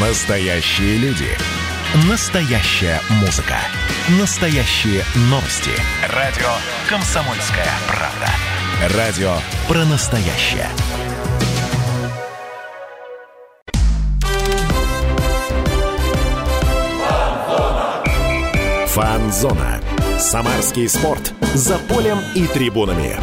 Настоящие люди. Настоящая музыка. Настоящие новости. Радио «Комсомольская правда». Радио про настоящее. Фанзона. Самарский спорт. За полем и трибунами.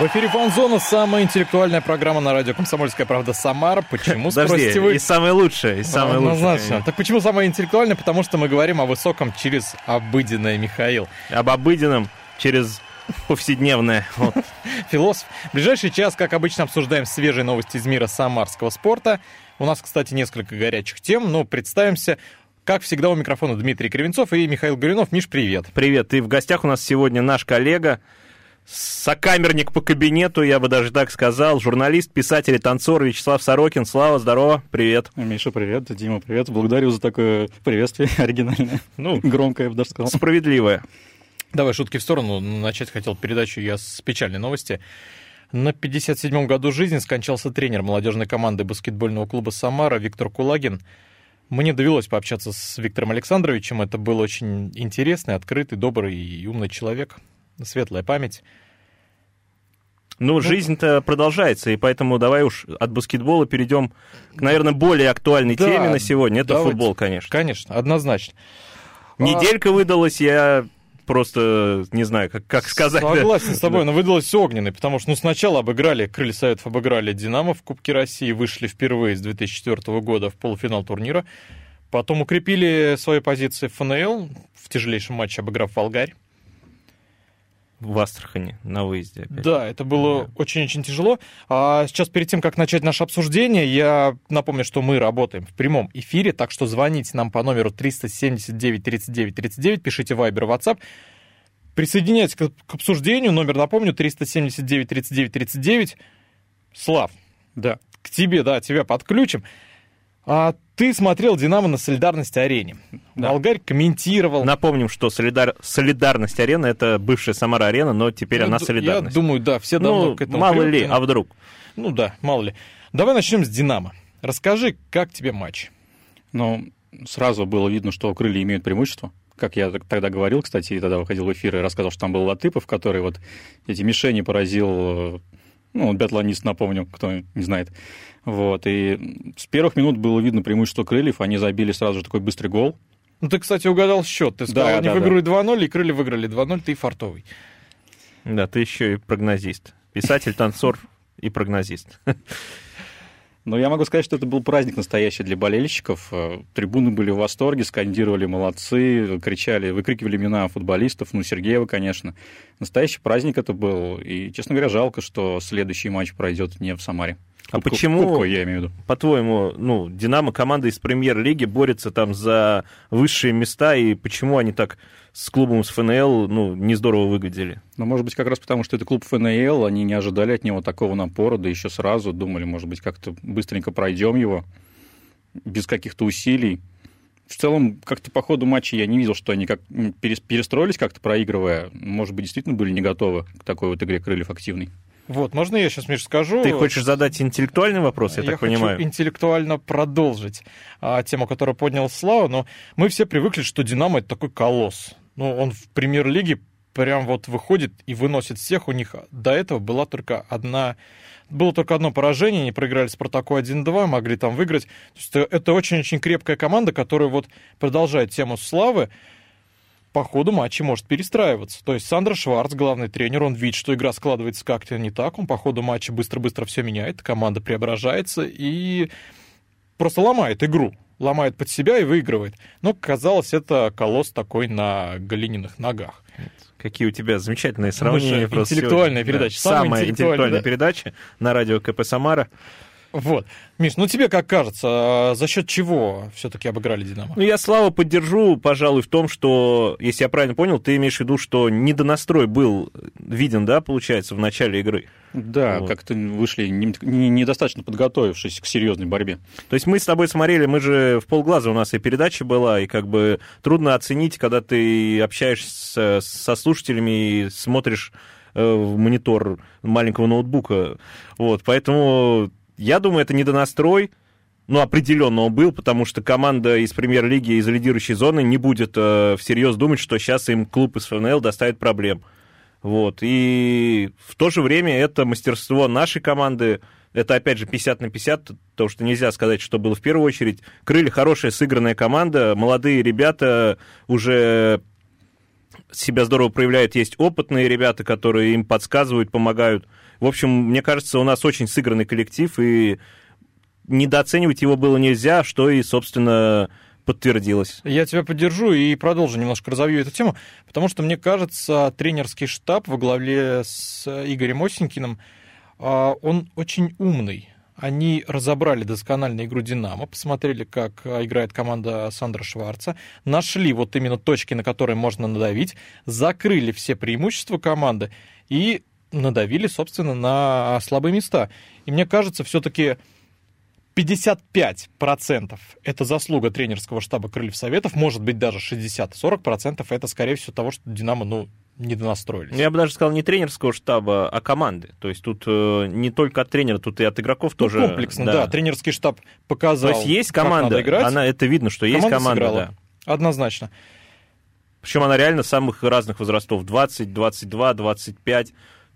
В эфире Фанзона, самая интеллектуальная программа на радио «Комсомольская правда» Самара. Почему, спросите вы? и самая лучшая, и самая Однозначно. лучшая. Так почему самая интеллектуальная? Потому что мы говорим о высоком через обыденное, Михаил. Об обыденном через повседневное. Вот. Философ. В ближайший час, как обычно, обсуждаем свежие новости из мира самарского спорта. У нас, кстати, несколько горячих тем, но представимся. Как всегда, у микрофона Дмитрий Кривенцов и Михаил Горюнов. Миш, привет. Привет, и в гостях у нас сегодня наш коллега, сокамерник по кабинету, я бы даже так сказал, журналист, писатель и танцор Вячеслав Сорокин. Слава, здорово, привет. Миша, привет. Дима, привет. Благодарю за такое приветствие оригинальное. Ну, Громкое, я бы даже сказал. справедливое. Давай шутки в сторону. Начать хотел передачу я с печальной новости. На 57-м году жизни скончался тренер молодежной команды баскетбольного клуба «Самара» Виктор Кулагин. Мне довелось пообщаться с Виктором Александровичем. Это был очень интересный, открытый, добрый и умный человек. Светлая память. Ну, жизнь-то продолжается, и поэтому давай уж от баскетбола перейдем к, наверное, более актуальной Да, теме на сегодня. Это давайте. футбол, конечно. Конечно, однозначно. Неделька выдалась, я просто не знаю, как, как сказать. Согласен с тобой, но выдалось все огненной, потому что ну, сначала обыграли, Крылья Советов обыграли Динамо в Кубке России, вышли впервые с 2004 года в полуфинал турнира, потом укрепили свои позиции в ФНЛ, в тяжелейшем матче обыграв Волгарь. В Астрахани на выезде. опять. Да, это было очень-очень тяжело. А сейчас, перед тем, как начать наше обсуждение, я напомню, что мы работаем в прямом эфире, так что звоните нам по номеру 379 39 39, пишите Viber, WhatsApp. Присоединяйтесь к, к обсуждению. Номер, напомню, 379 39 39. Слав, Да. к тебе, да, тебя подключим. А ты смотрел «Динамо» на Солидарности-арене. Да. Волгарь комментировал. Напомним, что солидар... Солидарность арена это бывшая Самара арена, но теперь Ну, она солидарность. Я думаю, да, все давно ну, к этому мало ли, привыкли. а вдруг? Ну да, мало ли. Давай начнем с «Динамо». Расскажи, как тебе матч? Но сразу было видно, что крылья имеют преимущество. Как я тогда говорил, кстати, и тогда выходил в эфир и рассказал, что там был Латыпов, который вот эти мишени поразил, э, ну, он биатлонист, напомню, кто не знает. Вот, и с первых минут было видно преимущество крыльев, они забили сразу же такой быстрый гол. Ну, ты, кстати, угадал счет. Ты сказал, Да, они да, да. выиграли 2-0, и крылья выиграли 2-0, ты фартовый. Да, ты еще и прогнозист. Писатель, танцор и прогнозист. Но я могу сказать, что это был праздник настоящий для болельщиков. Э, Трибуны были в восторге, скандировали «молодцы», кричали, выкрикивали имена футболистов, ну, Сергеева, конечно. Настоящий праздник это был. И, честно говоря, жалко, что следующий матч пройдет не в Самаре. А Кубку- почему- Кубку, я имею в виду. По-твоему, ну, Динамо команда из премьер-лиги борется там за высшие места, и почему они так с клубом с ФНЛ, ну, не здорово выглядели? Но, может быть, как раз потому, что это клуб ФНЛ, они не ожидали от него такого напора, да еще сразу думали, может быть, как-то быстренько пройдем его, без каких-то усилий. В целом, как-то по ходу матча я не видел, что они как перестроились как-то, проигрывая. Может быть, действительно были не готовы к такой вот игре крыльев активной. Вот, можно я сейчас, Миш, скажу? Ты хочешь задать интеллектуальный вопрос, я, так хочу понимаю? интеллектуально продолжить а, тему, которую поднял Слава, но мы все привыкли, что «Динамо» — это такой колосс. Ну, он в премьер-лиге прям вот выходит и выносит всех. У них до этого была только одна... Было только одно поражение, они проиграли «Спартаку» 1-2, могли там выиграть. То есть это очень-очень крепкая команда, которая вот продолжает тему Славы, по ходу матча может перестраиваться. То есть Сандра Шварц, главный тренер, он видит, что игра складывается как-то не так, он по ходу матча быстро-быстро все меняет, команда преображается и просто ломает игру, ломает под себя и выигрывает. Но казалось, это колосс такой на глиняных ногах. Какие у тебя замечательные Мы же сравнения. просто интеллектуальная сегодня. передача, Да, самая Самая интеллектуальная, интеллектуальная да? передача на радио КП «Самара». Вот. Миш, ну тебе как кажется, а за счет чего все-таки обыграли Динамо? Ну, я Славу поддержу, пожалуй, в том, что, если я правильно понял, ты имеешь в виду, что недонастрой был виден, да, получается, в начале игры. Да, Вот. как-то вышли не- не- недостаточно подготовившись к серьезной борьбе. То есть мы с тобой смотрели, мы же в полглаза у нас и передача была, и как бы трудно оценить, когда ты общаешься со слушателями и смотришь э, в монитор маленького ноутбука. Вот, поэтому я думаю, это недонастрой. ну, определенно он был, потому что команда из премьер-лиги, из лидирующей зоны не будет э, всерьез думать, что сейчас им клуб из ФНЛ доставит проблем. Вот. И в то же время это мастерство нашей команды, это, опять же, 50 на 50, потому что нельзя сказать, что было в первую очередь. Крылья хорошая сыгранная команда, молодые ребята уже себя здорово проявляют, есть опытные ребята, которые им подсказывают, помогают. В общем, мне кажется, у нас очень сыгранный коллектив, и недооценивать его было нельзя, что и, собственно, подтвердилось. Я тебя поддержу и продолжу немножко разовью эту тему, потому что, мне кажется, тренерский штаб во главе с Игорем Осенькиным, а, он очень умный. Они разобрали досконально игру «Динамо», посмотрели, как играет команда Сандра Шварца, нашли вот именно точки, на которые можно надавить, закрыли все преимущества команды и надавили, собственно, на слабые места. И мне кажется, все-таки 55% это заслуга тренерского штаба Крыльев Советов, может быть даже 60-40% это, скорее всего, того, что Динамо, ну, не донастроились. Я бы даже сказал не тренерского штаба, а команды. То есть тут э, не только от тренера, тут и от игроков ну, тоже. Комплексно, да. да. Тренерский штаб показал. То есть есть команда, она это видно, что команда есть команда, сыграла. да. Однозначно. Причем она реально самых разных возрастов: 20, 22, 25,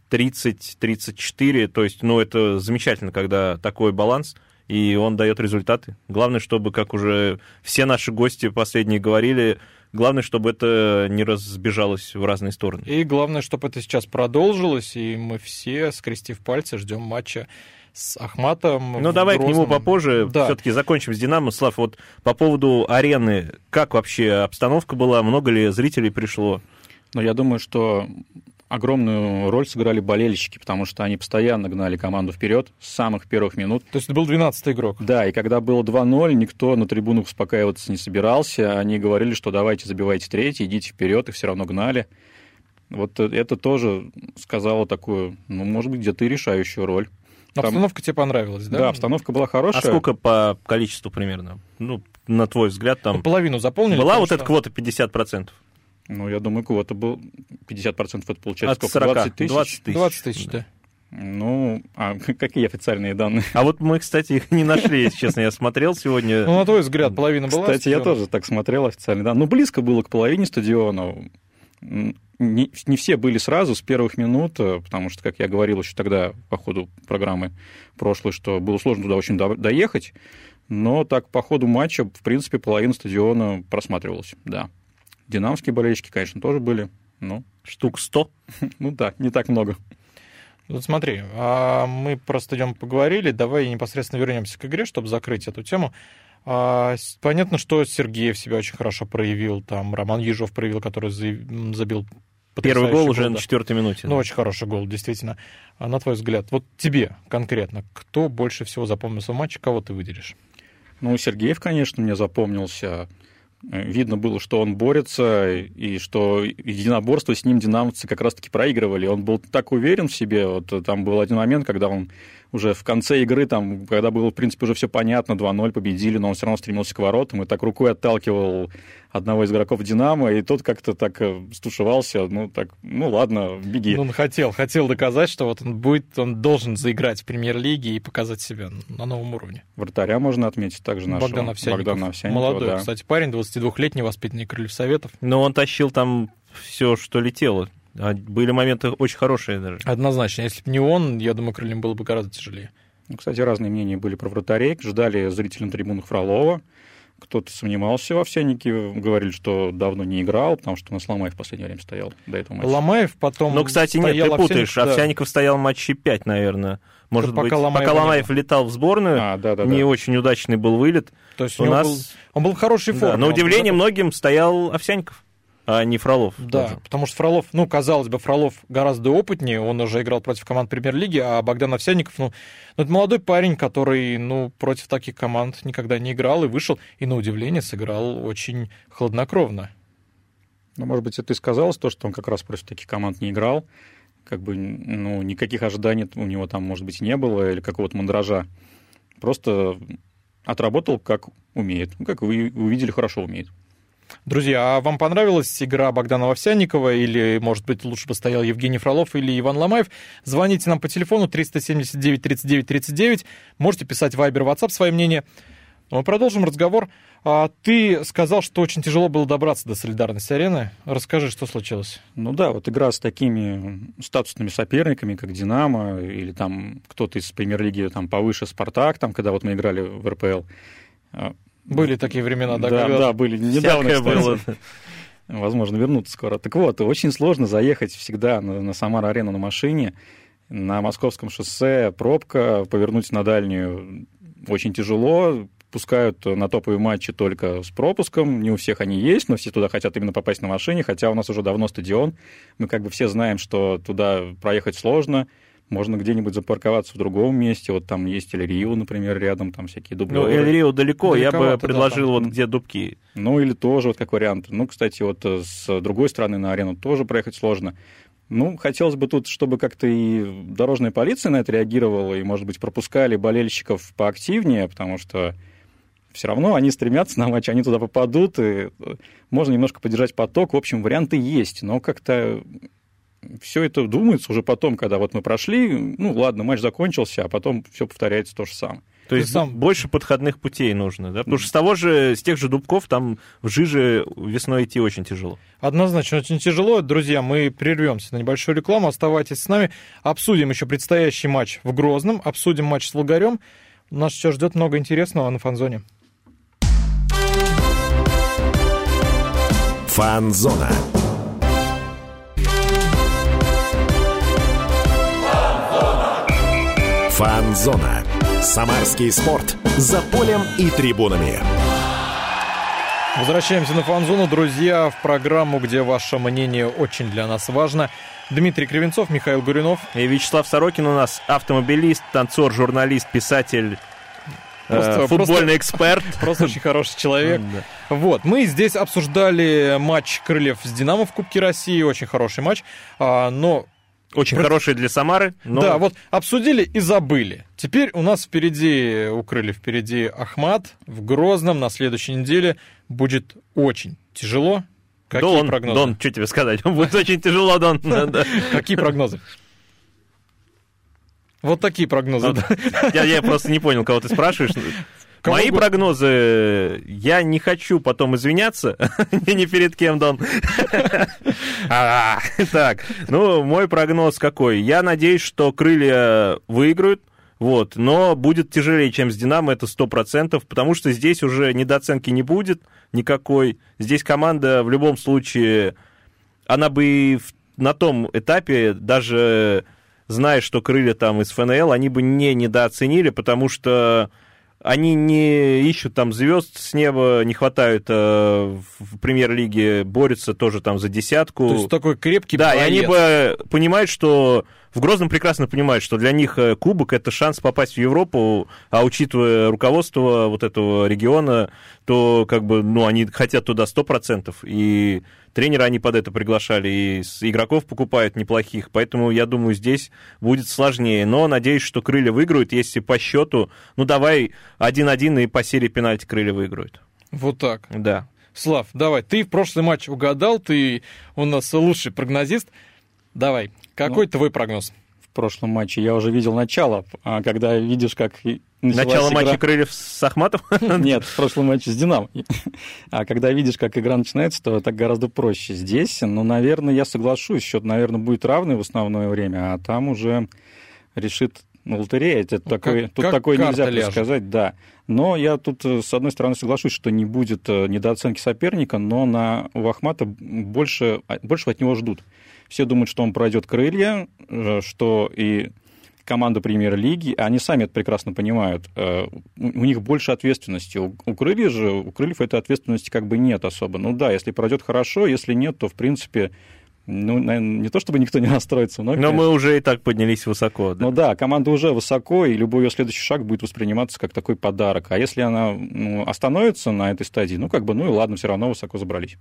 30, 34. То есть, ну, это замечательно, когда такой баланс и он дает результаты. Главное, чтобы, как уже все наши гости последние говорили, главное, чтобы это не разбежалось в разные стороны. И главное, чтобы это сейчас продолжилось, и мы все, скрестив пальцы, ждем матча с Ахматом. Ну, давай Грозном. к нему попозже. Да. Все-таки закончим с Динамо. Слав, вот по поводу арены, как вообще обстановка была, много ли зрителей пришло? Ну, я думаю, что огромную роль сыграли болельщики, потому что они постоянно гнали команду вперед с самых первых минут. То есть это был 12-й игрок? Да, и когда было 2-0, никто на трибунах успокаиваться не собирался. Они говорили, что давайте забивайте третий, идите вперед, и все равно гнали. Вот это тоже сказало такую, ну, может быть, где-то и решающую роль. Там... Обстановка тебе понравилась, да? Да, обстановка была хорошая. А сколько по количеству примерно? Ну, на твой взгляд, там... Половину заполнили? Была вот что... эта квота 50%? Ну, я думаю, квота был 50% это получается От 40, 20 тысяч? 20 тысяч, 20 тысяч да. Ну, а какие официальные данные? А вот мы, кстати, их не нашли, если честно. Я смотрел сегодня. Ну, на твой взгляд, половина была Кстати, я тоже так смотрел официально. Да. Ну, близко было к половине стадиона. Не, не все были сразу с первых минут, потому что, как я говорил еще тогда по ходу программы прошлой, что было сложно туда очень доехать. Но так по ходу матча, в принципе, половина стадиона просматривалась, да. Динамские болельщики, конечно, тоже были. Ну, штук 100. ну да, не так много. Вот смотри, а мы про стадион поговорили, давай непосредственно вернемся к игре, чтобы закрыть эту тему. А, понятно, что Сергеев себя очень хорошо проявил, там Роман Ежов проявил, который забил Первый гол уже гол, на четвертой минуте. Ну, да. очень хороший гол, действительно. А на твой взгляд, вот тебе конкретно, кто больше всего запомнился в матче, кого ты выделишь? Ну, Сергеев, конечно, мне запомнился. Видно было, что он борется, и что единоборство с ним динамовцы как раз-таки проигрывали. Он был так уверен в себе. Вот там был один момент, когда он уже в конце игры, там, когда было, в принципе, уже все понятно, 2-0 победили, но он все равно стремился к воротам и так рукой отталкивал одного из игроков «Динамо», и тот как-то так э, стушевался, ну, так, ну, ладно, беги. Ну, он хотел, хотел доказать, что вот он будет, он должен заиграть в премьер-лиге и показать себя на новом уровне. Вратаря можно отметить также нашего. Богдан Овсянников. Богдан Овсянников Молодой, да. кстати, парень, 22-летний, воспитанный Крыльев Советов. Но он тащил там все, что летело. А были моменты очень хорошие даже. Однозначно. Если бы не он, я думаю, крыльям было бы гораздо тяжелее. Ну, кстати, разные мнения были про вратарей. Ждали зрители на трибунах Фролова. Кто-то сомневался в Овсянике, говорили, что давно не играл, потому что у нас Ломаев в последнее время стоял до этого матча. Ломаев потом Ну, кстати, нет, ты путаешь. Да. стоял матче 5, наверное. Может пока быть, Ломаева пока Ломаев летал в сборную, а, да, да, не да. очень удачный был вылет. То есть у, у нас... был, он был в хорошей форме. Да, на удивление многим стоял Овсяников а не Фролов. Да, даже. потому что Фролов, ну, казалось бы, Фролов гораздо опытнее, он уже играл против команд премьер-лиги, а Богдан Овсянников, ну, ну, это молодой парень, который, ну, против таких команд никогда не играл и вышел, и, на удивление, сыграл очень хладнокровно. Ну, может быть, это и сказалось то, что он как раз против таких команд не играл, как бы, ну, никаких ожиданий у него там, может быть, не было, или какого-то мандража. Просто отработал, как умеет. Ну, как вы увидели, хорошо умеет. Друзья, а вам понравилась игра Богдана Овсянникова или, может быть, лучше бы стоял Евгений Фролов или Иван Ломаев? Звоните нам по телефону 379 39 39. Можете писать в Viber, WhatsApp свое мнение. Мы продолжим разговор. А, Ты сказал, что очень тяжело было добраться до солидарности арены. Расскажи, что случилось. Ну да, вот игра с такими статусными соперниками, как «Динамо», или там кто-то из премьер-лиги там повыше «Спартак», там, когда вот мы играли в РПЛ. Были такие времена, да? Да, когда- да, были недавно, кстати. было. Возможно, вернуться скоро. Так вот, очень сложно заехать всегда на, на Самар-арену на машине. На московском шоссе пробка, повернуть на дальнюю очень тяжело. Пускают на топовые матчи только с пропуском. Не у всех они есть, но все туда хотят именно попасть на машине, хотя у нас уже давно стадион. Мы как бы все знаем, что туда проехать сложно. Можно где-нибудь запарковаться в другом месте. Вот там есть Эль-Рио, например, рядом, там всякие Ну, дублеры. Эль-Рио далеко, я бы да, предложил там. вот где Дубки. Ну, или тоже вот как вариант. Ну, кстати, вот э, с другой стороны на арену тоже проехать сложно. Ну, хотелось бы тут, чтобы как-то и дорожная полиция на это реагировала, и, может быть, пропускали болельщиков поактивнее, потому что все равно они стремятся на матч, они туда попадут, и э, можно немножко поддержать поток. В общем, варианты есть, но как-то все это думается уже потом, когда вот мы прошли, ну, ладно, матч закончился, а потом все повторяется то же самое. То есть сам- больше подходных путей нужно, да? Потому что с того же, с тех же Дубков там в жиже весной идти очень тяжело. Однозначно, очень тяжело. Друзья, мы прервемся на небольшую рекламу. Оставайтесь с нами. Обсудим еще предстоящий матч в Грозном. Обсудим матч с Волгарем. Нас еще ждет много интересного на фанзоне. Фанзона. Фанзона. Самарский спорт. За полем и трибунами. Возвращаемся на фанзону, друзья, в программу, где ваше мнение очень для нас важно. Дмитрий Кривенцов, Михаил Гуринов. И Вячеслав Сорокин у нас автомобилист, танцор, журналист, писатель, э, Просто- футбольный эксперт. Просто очень хороший человек. Да. Вот, мы здесь обсуждали матч Крыльев с Динамо в Кубке России, очень хороший матч, А, но Очень Про- хороший для Самары. Но... Да, вот обсудили и забыли. Теперь у нас впереди, у Крыльев впереди Ахмат в Грозном на следующей неделе будет очень тяжело. Какие Дон, прогнозы? Дон, что тебе сказать? Будет очень тяжело, Дон. Какие прогнозы? Вот такие прогнозы. Я, я просто не понял, кого ты спрашиваешь. Кого Мои бы- прогнозы, я не хочу потом извиняться ни перед кем, Дон. А, Так, ну, мой прогноз какой? Я надеюсь, что крылья выиграют, вот, но будет тяжелее, чем с Динамо, это сто процентов, потому что здесь уже недооценки не будет никакой. Здесь команда в любом случае, она бы и на том этапе, даже зная, что крылья там из ФНЛ, они бы не недооценили, потому что они не ищут там звезд с неба, не хватают э, в премьер-лиге, борются тоже там за десятку. То есть такой крепкий Да, и они бы понимают, что в Грозном прекрасно понимают, что для них э, кубок это шанс попасть в Европу, а учитывая руководство вот этого региона, то как бы, ну, они хотят туда 100%, и тренера они под это приглашали, и игроков покупают неплохих, поэтому я думаю, здесь будет сложнее, но надеюсь, что крылья выиграют, если по счету, ну, давай 1-1 и по серии пенальти крылья выиграют. Вот так. Да. Слав, давай, ты в прошлый матч угадал, ты у нас лучший прогнозист. Давай, какой Ну. твой прогноз? В прошлом матче я уже видел начало, а когда видишь, как Начало игра- матча крыльев с Ахматом? Нет, в прошлом матче с Динамо. А когда видишь, как игра начинается, то так гораздо проще. Здесь, ну, наверное, я соглашусь, счет, наверное, будет равный в основное время, а там уже решит ну, лотерея. Это Ну, такой, как- тут как такое нельзя ляжет. предсказать, да. Но я тут, э, с одной стороны, соглашусь, что не будет э, недооценки соперника, но на, у Ахмата больше, а, больше от него ждут. Все думают, что он пройдет крылья, э, что и команда премьер-лиги, они сами это прекрасно понимают. Э, У них больше ответственности. У, крыльев же, у крыльев этой ответственности как бы нет особо. Ну да, если пройдет хорошо, если нет, то в принципе, ну, наверное, не то чтобы никто не расстроится, но, Но конечно, мы уже и так поднялись высоко. да. ну да, команда уже высоко, и любой ее следующий шаг будет восприниматься как такой подарок. А если она ну, остановится на этой стадии, ну как бы, ну и ладно, все равно высоко забрались.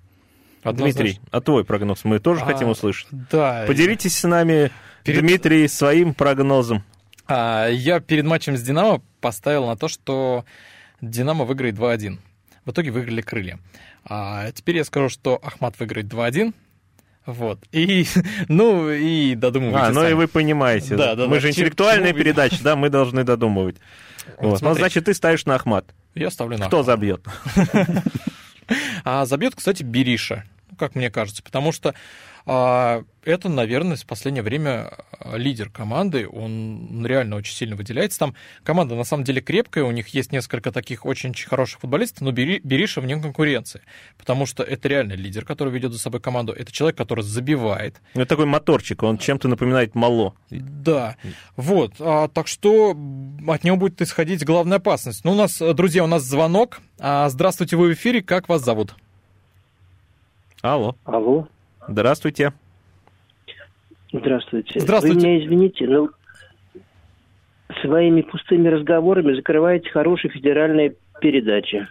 Дмитрий, а твой прогноз мы тоже А, хотим услышать. Да. Поделитесь с нами, Перед- Дмитрий, своим прогнозом. А, я перед матчем с Динамо поставил на то, что Динамо выиграет 2-1. В итоге выиграли крылья. А теперь я скажу, что Ахмат выиграет 2-1. Вот. И, ну, и додумывайте А, ну сами. и вы понимаете. Да, да, мы да. же интеллектуальная чему передача, да, мы должны додумывать. Вот. Ну, значит, ты ставишь на Ахмат. Я ставлю на Кто Ахмата. забьет? А забьет, кстати, Бериша, как мне кажется, потому что а, это, наверное, в последнее время а, лидер команды, он реально очень сильно выделяется. Там команда на самом деле крепкая, у них есть несколько таких очень хороших футболистов, но Бери- Бериша вне конкуренции, потому что это реально лидер, который ведет за собой команду, это человек, который забивает, Ну, Это такой моторчик, он чем-то напоминает Мало. да, вот, а, так что от него будет исходить главная опасность. Ну, у нас, друзья, у нас звонок. А, здравствуйте, вы в эфире, как вас зовут? Алло, Алло, здравствуйте. здравствуйте. Здравствуйте. Вы меня извините, но своими пустыми разговорами закрываете хорошие федеральные передачи.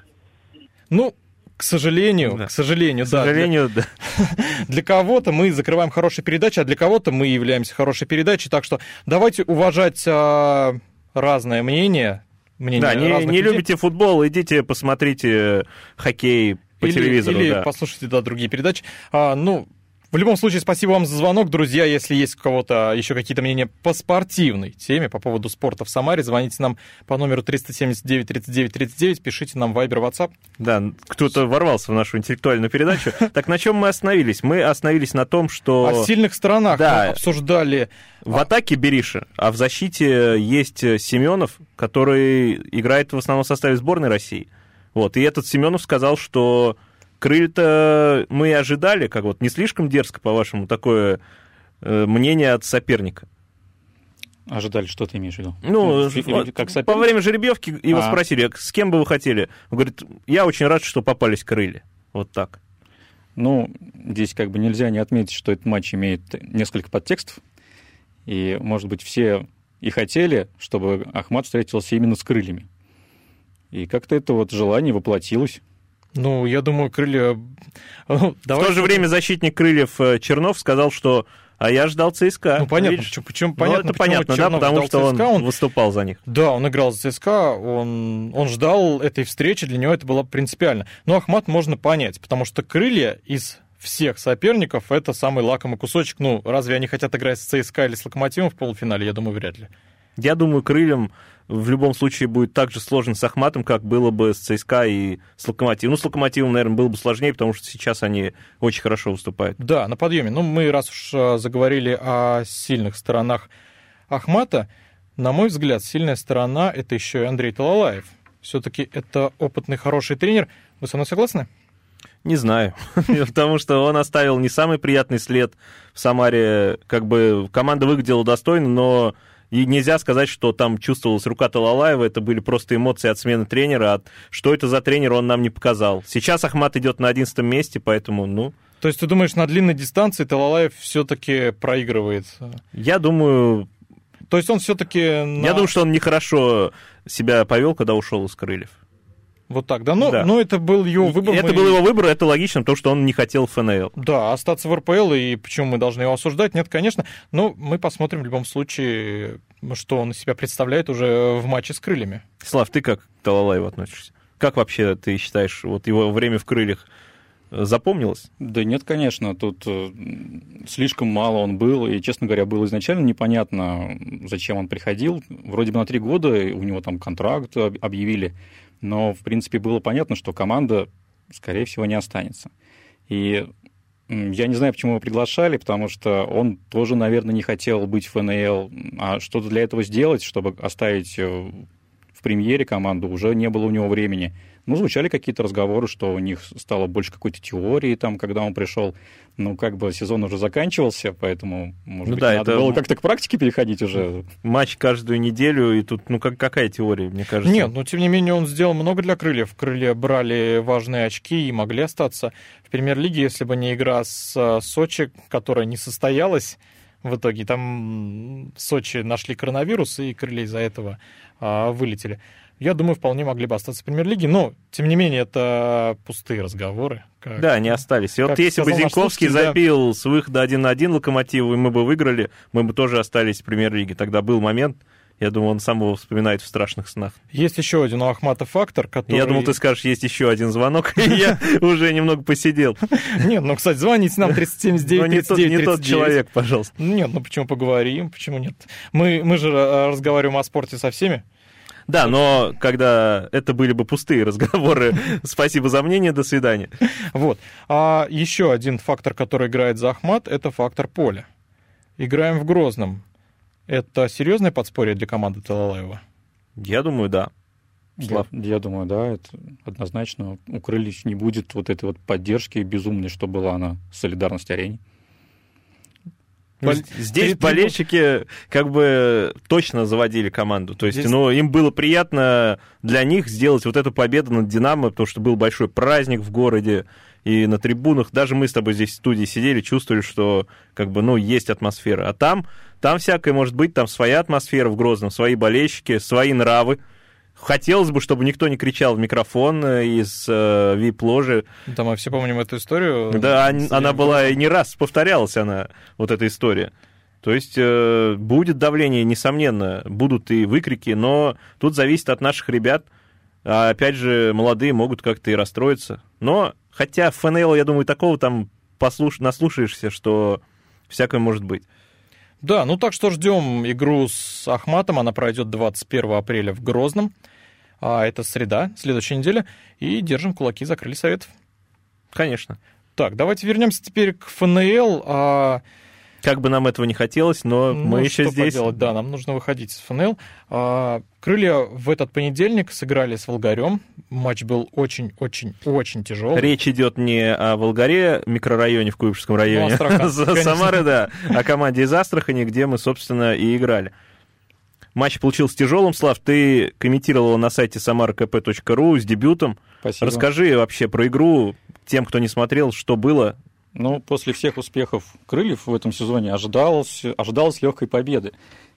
Ну, к сожалению, Да. к сожалению, К да. для- сожалению, да. Для кого-то мы закрываем хорошие передачи, а для кого-то мы являемся хорошей передачей. Так что давайте уважать а, разное мнение. мнение Да, не, не людей. любите футбол, идите посмотрите хоккей по или, телевизору. или да. послушайте да, другие передачи. А, ну, в любом случае, спасибо вам за звонок, друзья. Если есть у кого-то еще какие-то мнения по спортивной теме, по поводу спорта в Самаре, звоните нам по номеру 379 39 39, пишите нам в Viber, WhatsApp. Да, кто-то ворвался в нашу интеллектуальную передачу. Так на чем мы остановились? Мы остановились на том, что О сильных сторонах Да. мы обсуждали. в атаке Бериша, а в защите есть Семенов, который играет в основном составе сборной России. Вот, и этот Семенов сказал, что крылья-то мы и ожидали, как вот не слишком дерзко, по-вашему, такое э, мнение от соперника. Ожидали, что ты имеешь в виду? Ну, вот как по соперник? время жеребьевки его А. спросили, с кем бы вы хотели? Он говорит, я очень рад, что попались крылья. Вот так. Ну, здесь как бы нельзя не отметить, что этот матч имеет несколько подтекстов. И, может быть, все и хотели, чтобы Ахмат встретился именно с крыльями. И как-то это вот желание воплотилось. Ну, я думаю, крылья... В то же время защитник крыльев э, Чернов сказал, что а я ждал ЦСКА. Ну, понятно, Видишь? почему, почему- Ну, понятно, это почему понятно, да, Чернов потому ждал что он, ЦСКА, он выступал за них. Да, он играл за ЦСКА, он, он ждал этой встречи, для него это было принципиально. Но Ахмат можно понять, потому что крылья из всех соперников это самый лакомый кусочек. Ну, разве они хотят играть с ЦСКА или с Локомотивом в полуфинале? Я думаю, вряд ли. Я думаю, крыльям в любом случае будет так же сложно с Ахматом, как было бы с ЦСКА и с Локомотивом. Ну, с Локомотивом, наверное, было бы сложнее, потому что сейчас они очень хорошо выступают. Да, на подъеме. Ну, мы раз уж а, заговорили о сильных сторонах Ахмата, на мой взгляд, сильная сторона это еще и Андрей Талалаев. Все-таки это опытный, хороший тренер. Вы со мной согласны? Не знаю, потому что он оставил не самый приятный след в Самаре. Как бы команда выглядела достойно, но и нельзя сказать, что там чувствовалась рука Талалаева, это были просто эмоции от смены тренера, от что это за тренер, он нам не показал. Сейчас Ахмат идет на 11 месте, поэтому, ну, То есть ты думаешь, на длинной дистанции Талалаев все-таки проигрывает? я думаю, То есть он все-таки... я думаю, что он нехорошо себя повел, когда ушел из крыльев. Вот так, да? Ну, Да. ну это был его выбор. это мы- был его выбор, это логично, то, что он не хотел ФНЛ. Да, остаться в РПЛ, и почему мы должны его осуждать? Нет, конечно. Но мы посмотрим в любом случае, что он из себя представляет уже в матче с крыльями. Слав, ты как к Талалаеву относишься? Как вообще ты считаешь, вот его время в крыльях э, запомнилось? Да нет, конечно, тут э, слишком мало он был, и, честно говоря, было изначально непонятно, зачем он приходил. Вроде бы на три года у него там контракт об- объявили, но, в принципе, было понятно, что команда, скорее всего, не останется. И я не знаю, почему его приглашали, потому что он тоже, наверное, не хотел быть в ФНЛ, а что-то для этого сделать, чтобы оставить э, в премьере команду, уже не было у него времени. Ну, звучали какие-то разговоры, что у них стало больше какой-то теории, там, когда он пришел. Ну, как бы сезон уже заканчивался, поэтому, может Ну быть, да, надо это- было как-то к практике переходить уже. Матч каждую неделю, и тут, ну, как, какая теория, мне кажется? Нет, но тем не менее он сделал много для крыльев. Крылья брали важные очки и могли остаться в премьер-лиге, если бы не игра с а, Сочи, которая не состоялась. В итоге там в Сочи нашли коронавирус, и крылья из-за этого а, вылетели. Я думаю, вполне могли бы остаться в премьер-лиге, но, тем не менее, это пустые разговоры. как- Да, они остались. И вот если бы слушатель, да. забил с выхода 1 на 1 Локомотиву, и мы бы выиграли, мы бы тоже остались в премьер-лиге. Тогда был момент, я думаю, он сам его вспоминает в страшных снах. Есть еще один у Ахмата фактор, который... Я думал, ты скажешь, есть еще один звонок, и я уже немного посидел. Нет, ну, кстати, звоните нам 379 Но не тот, 39 не тот 39. человек, пожалуйста. Нет, ну почему поговорим, почему нет? Мы, мы же э, разговариваем о спорте со всеми. Да, но когда это были бы пустые разговоры, спасибо за мнение, до свидания. Вот. А еще один фактор, который играет за Ахмат, это фактор поля. Играем в Грозном. Это серьезное подспорье для команды Талалаева? Я думаю, да. Я, я думаю, да, это однозначно. У Крыльев не будет вот этой вот поддержки безумной, что была на солидарности арене. Ну, здесь Перед болельщики как бы точно заводили команду. То есть, здесь... ну, им было приятно для них сделать вот эту победу над Динамо, потому что был большой праздник в городе и на трибунах. Даже мы с тобой здесь в студии сидели, чувствовали, что как бы, ну, есть атмосфера. А там, там всякое может быть, там своя атмосфера в Грозном, свои болельщики, свои нравы. Хотелось бы, чтобы никто не кричал в микрофон э, из э, вип-ложи. Да, мы все помним эту историю. Да, она была и не раз повторялась, она, вот эта история. То есть э, будет давление, несомненно, будут и выкрики, но тут зависит от наших ребят. А опять же, молодые могут как-то и расстроиться. Но, хотя ФНЛ, я думаю, такого там послуш... наслушаешься, что всякое может быть. Да, ну так что ждем игру с Ахматом. Она пройдет 21 апреля в Грозном. А это среда, следующая неделя. И держим кулаки за крылья советов. Конечно. Так, давайте вернемся теперь к ФНЛ. А... Как бы нам этого не хотелось, но ну, мы еще здесь. Поделать? Да, нам нужно выходить из ФНЛ. А, крылья в этот понедельник сыграли с Волгарем. Матч был очень-очень-очень тяжелый. Речь идет не о Волгаре, микрорайоне в Куйбышевском районе, ну, Самары, да, о команде из Астрахани, где мы, собственно, и играли. Матч получился тяжелым, Слав. Ты комментировал на сайте samarkp.ru с дебютом. Спасибо. Расскажи вообще про игру тем, кто не смотрел, что было, ну, после всех успехов Крыльев в этом сезоне ожидалось, ожидалось легкой победы.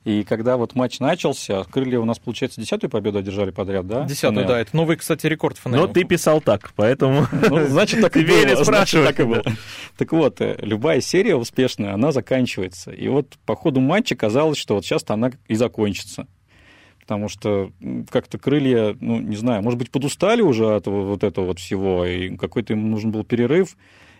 И когда вот матч начался, Крылья у нас, получается, десятую победу одержали подряд, да? Десятую, да. Это новый, кстати, рекорд ФНЛ. Но ты писал так, поэтому... Ну, значит, так и было. Значит, так и было. Так вот, э, любая серия успешная, она заканчивается. И вот по ходу матча казалось, что вот сейчас она и закончится потому что как-то крылья, ну, не знаю, может быть, подустали уже от вот этого вот всего, и какой-то им нужен был перерыв.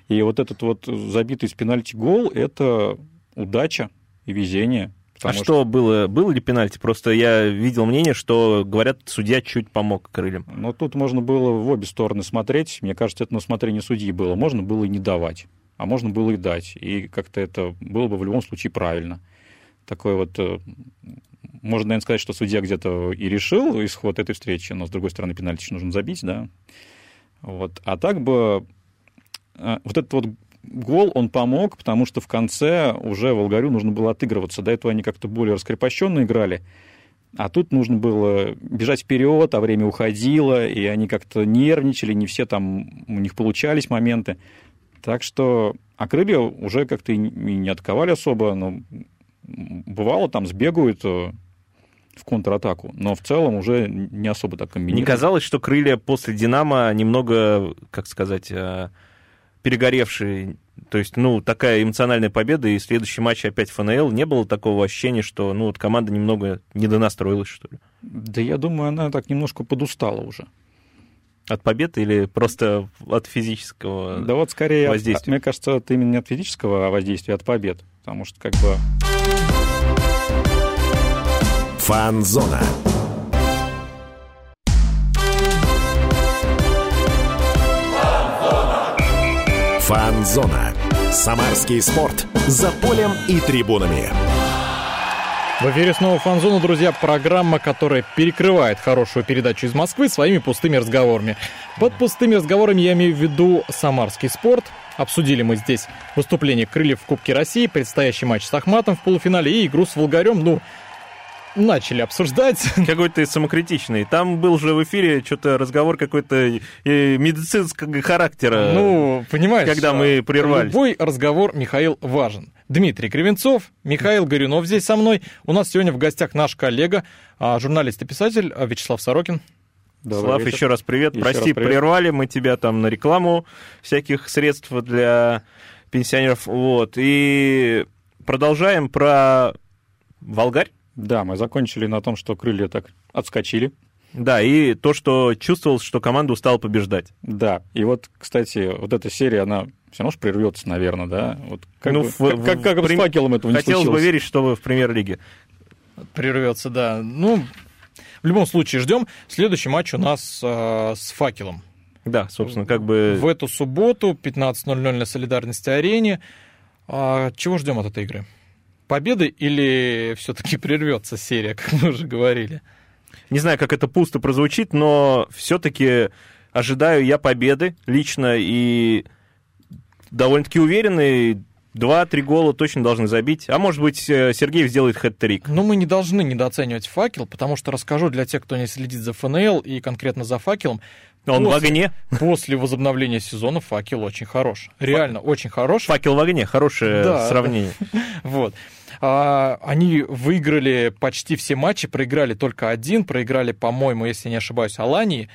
И вот этот вот забитый с пенальти гол – это удача и везение. А что, что было? Было ли пенальти? Просто я видел мнение, что, говорят, судья чуть помог крыльям. Ну, тут можно было в обе стороны смотреть. Мне кажется, это на усмотрение судьи было. Можно было и не давать, а можно было и дать. И как-то это было бы в любом случае правильно. Такой вот... Э, можно, наверное, сказать, что судья где-то и решил исход этой встречи, но, с другой стороны, пенальти нужно забить, да. Вот. А так бы вот этот вот гол, он помог, потому что в конце уже Волгарю нужно было отыгрываться. До этого они как-то более раскрепощенно играли. А тут нужно было бежать вперед, а время уходило, и они как-то нервничали, не все там, у них получались моменты. Так что, а крылья уже как-то и не атаковали особо, но бывало там сбегают э, в контратаку, но в целом уже не особо так комбинировали. Не казалось, что крылья после «Динамо» немного, как сказать, э, перегоревшие. То есть, ну, такая эмоциональная победа, и следующий матч опять ФНЛ. Не было такого ощущения, что, ну, вот команда немного недонастроилась, что ли? Да я думаю, она так немножко подустала уже. От победы или просто от физического Да вот скорее, воздействия? От, мне кажется, это именно не от физического воздействия, а от побед. Потому что как бы... Фан-зона. Фан-зона. Самарский спорт. За полем и трибунами. В эфире снова «Фанзона», друзья, программа, которая перекрывает хорошую передачу из Москвы своими пустыми разговорами. Под пустыми разговорами я имею в виду самарский спорт. Обсудили мы здесь выступление Крыльев в Кубке России, предстоящий матч с Ахматом в полуфинале и игру с Волгарем. Ну, начали обсуждать. Какой-то самокритичный. Там был же в эфире что-то разговор какой-то медицинского характера. Ну, понимаешь, когда мы прервали. Любой разговор, Михаил, важен. Дмитрий Кривенцов, Михаил Горюнов здесь со мной. У нас сегодня в гостях наш коллега, а, журналист и писатель а, Вячеслав Сорокин. Добрый Слав, вечер. еще раз привет. Еще Прости, раз привет. прервали мы тебя там на рекламу всяких средств для пенсионеров. Вот. И продолжаем про Волгарь. Да, мы закончили на том, что крылья так отскочили. Да, и то, что чувствовал, что команда устала побеждать. Да, и вот, кстати, вот эта серия, она все равно прервется, наверное, да? Вот как ну, бы, в, как, как, как в, с факелом этого не Хотелось случилось. бы верить, что в премьер-лиге. Прервется, да. Ну, В любом случае, ждем. Следующий матч у нас э, с факелом. Да, собственно, как бы... В эту субботу, 15.00 на Солидарности арене. А, чего ждем от этой игры? Победы или все-таки прервется серия, как мы уже говорили? Не знаю, как это пусто прозвучит, но все-таки ожидаю я победы лично и довольно-таки уверенный. Два-три гола точно должны забить. А может быть, э, Сергей сделает хэт-трик. Но мы не должны недооценивать факел, потому что расскажу для тех, кто не следит за ФНЛ и конкретно за факелом. Он в огне. После возобновления сезона факел очень хорош. Реально очень хорош. Факел в огне, хорошее Да, сравнение. Вот. А, они выиграли почти все матчи, проиграли только один, проиграли, по-моему, если не ошибаюсь, Алании.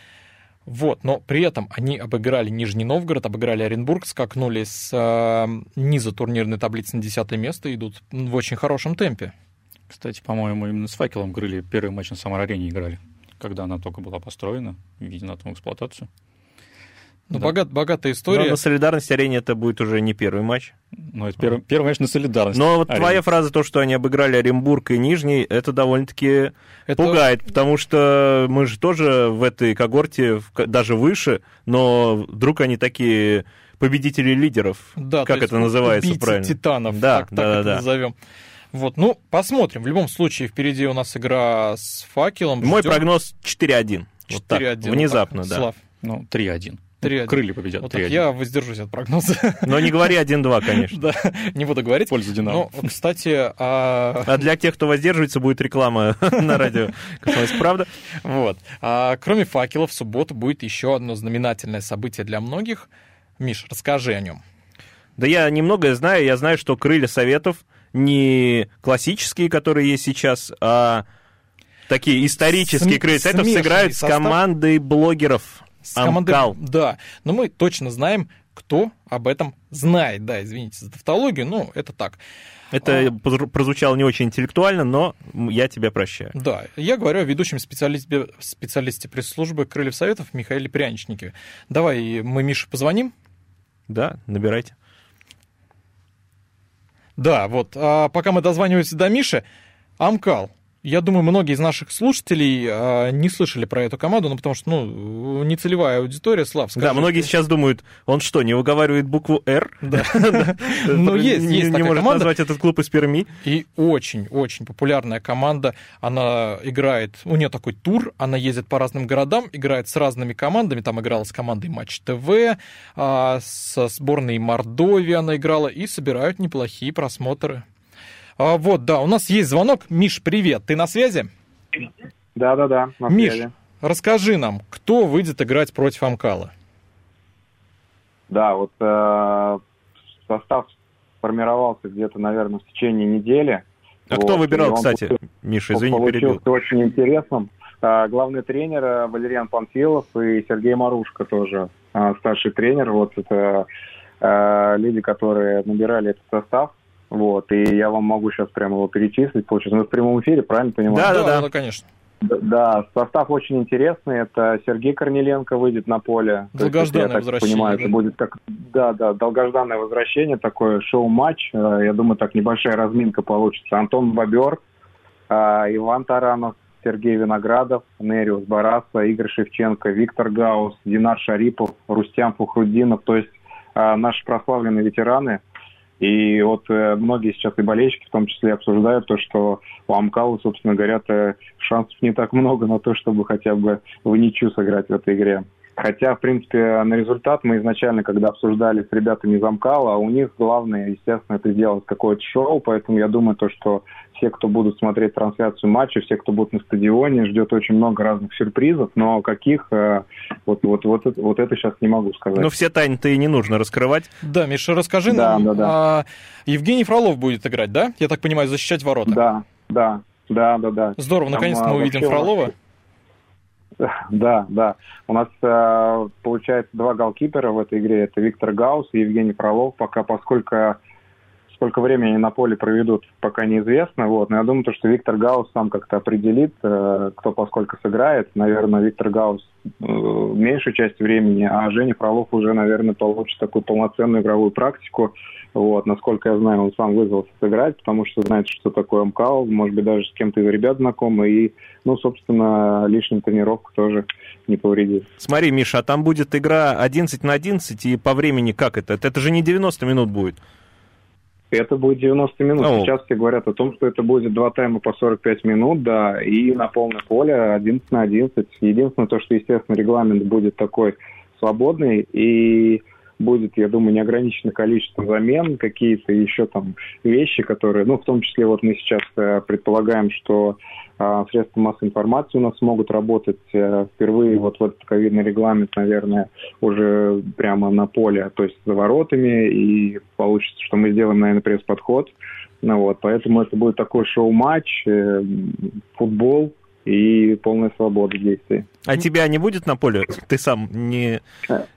Вот, но при этом они обыграли Нижний Новгород, обыграли Оренбург, скакнули с э, низа турнирной таблицы на 10 место и идут в очень хорошем темпе. Кстати, по-моему, именно с факелом крылья первый матч на Самар-арене играли, когда она только была построена, введена там в эксплуатацию. Ну, Да. богат- богатая Но история. на солидарности арене это будет уже не первый матч. Но это первый, первый матч на солидарность. Но вот твоя фраза, то, что они обыграли Оренбург и Нижний, это довольно-таки Это- пугает, потому что мы же тоже в этой когорте даже выше, но вдруг они такие победители лидеров. Да, как это называется правильно? титанов, Да, так, да, так да, это да. назовем. Вот, ну, посмотрим. В любом случае, впереди у нас игра с факелом. Мой Ждем. прогноз 4-1. Вот так, 4-1. внезапно, так. да. Слав, Ну, 3-1. 3-1. Крылья победят вот так 3-1. я воздержусь от прогноза. Но не говори 1-2, конечно. Да, не буду говорить. В пользу «Динамо». Ну, кстати, а, А для тех, кто воздерживается, будет реклама на радио «Комсомольская правда». вот. А, кроме факелов, в субботу будет еще одно знаменательное событие для многих. Миш, расскажи о нем. Да я немного знаю. Я знаю, что крылья советов не классические, которые есть сейчас, а такие исторические См- крылья советов сыграют с состав. командой блогеров. С командой-. Да, но мы точно знаем, кто об этом знает. Да, извините за тавтологию, но это так. Это А. прозвучало не очень интеллектуально, но я тебя прощаю. Да, я говорю о ведущем специалисте, специалисте пресс-службы Крыльев Советов Михаиле Пряничнике. Давай мы Мише позвоним. Да, набирайте. Да, вот. А пока мы дозваниваемся до Миши, Амкал. Я думаю, многие из наших слушателей а, не слышали про эту команду, ну, потому что, ну, нецелевая аудитория, Слав, скажи, да, многие ты- сейчас думают, он что, не выговаривает букву «Р»? Да. Ну, есть, Не- есть Не может назвать этот клуб из Перми. И очень-очень популярная команда. Она играет, у нее такой тур, она ездит по разным городам, играет с разными командами. Там играла с командой Матч ТВ, а, со сборной Мордовии она играла, и собирают неплохие просмотры. А, вот, да, у нас есть звонок. Миш, привет, ты на связи? Да-да-да, на Миш, связи. расскажи нам, кто выйдет играть против Амкала? Да, вот э, состав сформировался где-то, наверное, в течение недели. А Вот, кто выбирал, он кстати? получил- Миша, извини, перебил. получился очень интересным. А, главный тренер э, Валериан Панфилов и Сергей Марушка тоже а, старший тренер. Вот это э, люди, которые набирали этот состав. Вот, и я вам могу сейчас прямо его перечислить. Получается, мы в прямом эфире, правильно понимаю? Да, да, да. ну, конечно. Да, состав очень интересный. Это Сергей Корнеленко выйдет на поле. То есть, Долгожданное я так возвращение, Понимаю, это будет как, да, да, долгожданное возвращение, такое шоу-матч. Э, Я думаю, так небольшая разминка получится. Антон Бобер, э, Иван Таранов, Сергей Виноградов, Нериус Бараса, Игорь Шевченко, Виктор Гаус, Динар Шарипов, Рустям Фухрудинов. То есть э, наши прославленные ветераны. И вот э, многие сейчас и болельщики в том числе обсуждают то, что у Амкала, собственно говоря, шансов не так много на то, чтобы хотя бы в ничью сыграть в этой игре. Хотя, в принципе, на результат мы изначально, когда обсуждали с ребятами из Амкала, у них главное, естественно, это сделать какое-то шоу, поэтому я думаю, то, что все, кто будут смотреть трансляцию матча, все, кто будут на стадионе, ждет очень много разных сюрпризов, но каких, э, вот, вот, вот, это, вот это сейчас не могу сказать. Ну, все тайны-то и не нужно раскрывать. Да, Миша, расскажи Да, нам. да, да. а, Евгений Фролов будет играть, да? Я так понимаю, защищать ворота. Да, да, да, да, да. Здорово, наконец-то а, мы увидим вообще Фролова. Да, да. У нас э, получается два голкипера в этой игре. Это Виктор Гаус и Евгений Фролов. Пока, поскольку сколько времени на поле проведут, пока неизвестно. Вот. Но я думаю, что Виктор Гаус сам как-то определит, э, кто поскольку сыграет. Наверное, Виктор Гаус э, меньшую часть времени, а Женя Фролов уже, наверное, получит такую полноценную игровую практику. Вот, насколько я знаю, он сам вызвался сыграть, потому что знает, что такое МКАУ, может быть, даже с кем-то из ребят знакомы, и, ну, собственно, лишняя тренировка тоже не повредит. Смотри, Миша, а там будет игра 11 на 11, и по времени как это? Это же не 90 минут будет. Это будет 90 минут. Oh. Сейчас все говорят о том, что это будет два тайма по 45 минут, да, и на полное поле 11 на 11. Единственное то, что, естественно, регламент будет такой свободный, и будет, я думаю, неограниченное количество замен, какие-то еще там вещи, которые, ну, в том числе вот мы сейчас э, предполагаем, что э, средства массовой информации у нас могут работать э, впервые вот в этот ковидный регламент, наверное, уже прямо на поле, то есть за воротами, и получится, что мы сделаем, наверное, пресс-подход. Ну, вот, поэтому это будет такой шоу-матч, э, футбол, и полная свобода действий. А тебя не будет на поле? Ты сам не,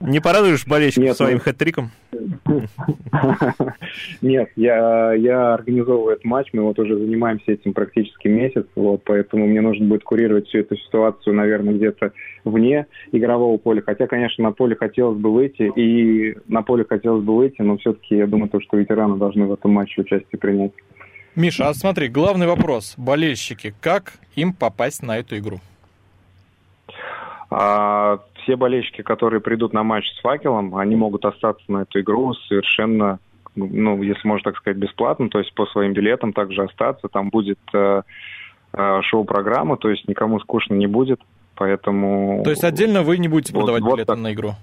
не порадуешь болельщиков Нет, своим ну... хэт-триком? Нет, я, я организовываю этот матч, мы вот уже занимаемся этим практически месяц, вот, поэтому мне нужно будет курировать всю эту ситуацию, наверное, где-то вне игрового поля. Хотя, конечно, на поле хотелось бы выйти, и на поле хотелось бы выйти, но все-таки я думаю, то, что ветераны должны в этом матче участие принять. Миша, а смотри, главный вопрос. Болельщики, как им попасть на эту игру? А, все болельщики, которые придут на матч с факелом, они могут остаться на эту игру совершенно, ну, если можно так сказать, бесплатно, то есть по своим билетам также остаться. Там будет э, э, шоу-программа, то есть никому скучно не будет, поэтому... То есть отдельно вы не будете продавать вот, билеты вот на игру?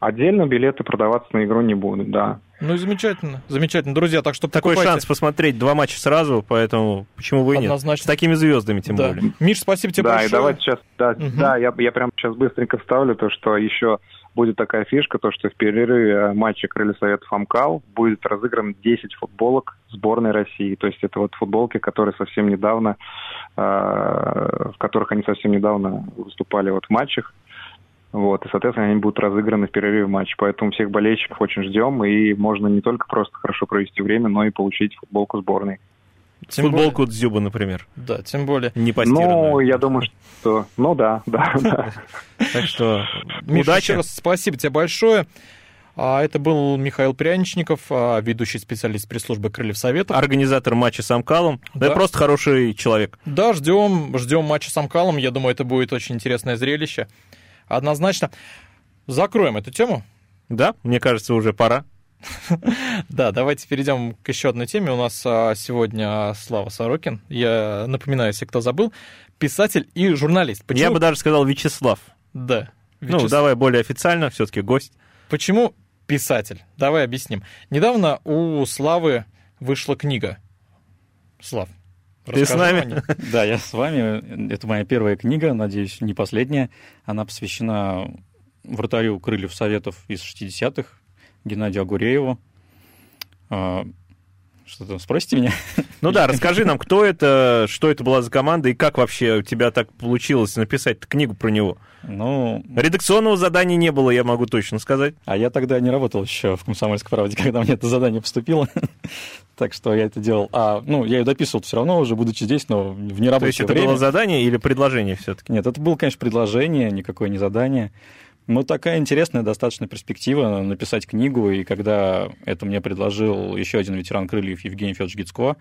Отдельно билеты продаваться на игру не будут, да. Ну и замечательно, замечательно, друзья. Так что такой покупайте. шанс посмотреть два матча сразу, поэтому почему вы Однозначно. нет? С такими звездами тем да. более. Миш, спасибо тебе да, большое. Да, и давайте сейчас, да, угу. да, я, я прямо сейчас быстренько вставлю то, что еще будет такая фишка, то, что в перерыве матча Крылья Советов Амкал будет разыгран 10 футболок сборной России. То есть это вот футболки, которые совсем недавно, э, в которых они совсем недавно выступали вот в матчах. Вот, и, соответственно, они будут разыграны в перерыве матча. Поэтому всех болельщиков очень ждем, и можно не только просто хорошо провести время, но и получить футболку сборной. Тем Футболку более... Дзюба, например. Да, тем более. Не постиранную. Ну, я думаю, что... Ну да, да, да. Так что, Миша, удачи. еще раз спасибо тебе большое. А это был Михаил Пряничников, а, ведущий специалист пресс-службы Крыльев Совета. Организатор матча с Амкалом. Да. да просто хороший человек. Да, ждем, ждем матча с Амкалом. Я думаю, это будет очень интересное зрелище однозначно. Закроем эту тему. Да, мне кажется, уже пора. Да, давайте перейдем к еще одной теме. У нас а, сегодня Слава Сорокин. Я напоминаю, если кто забыл, писатель и журналист. Почему? Я бы даже сказал Вячеслав. Да. Вячеслав. Ну, давай более официально, все-таки гость. Почему писатель? Давай объясним. Недавно у Славы вышла книга. Слав, ты с нами? Да, я с вами. Это моя первая книга, надеюсь, не последняя. Она посвящена вратарю крыльев Советов из 60-х, Геннадию Агурееву. А, что-то спросите меня? Ну да, расскажи нам, кто это, что это была за команда и как вообще у тебя так получилось написать книгу про него. Ну, редакционного задания не было, я могу точно сказать. А я тогда не работал еще в «Комсомольской правде», когда мне это задание поступило. так что я это делал. А, ну, я ее дописывал все равно уже, будучи здесь, но в нерабочее время. То есть это было задание или предложение все-таки? Нет, это было, конечно, предложение, никакое не задание. Ну, такая интересная достаточно перспектива написать книгу, и когда это мне предложил еще один ветеран крыльев Евгений Федорович Гицко,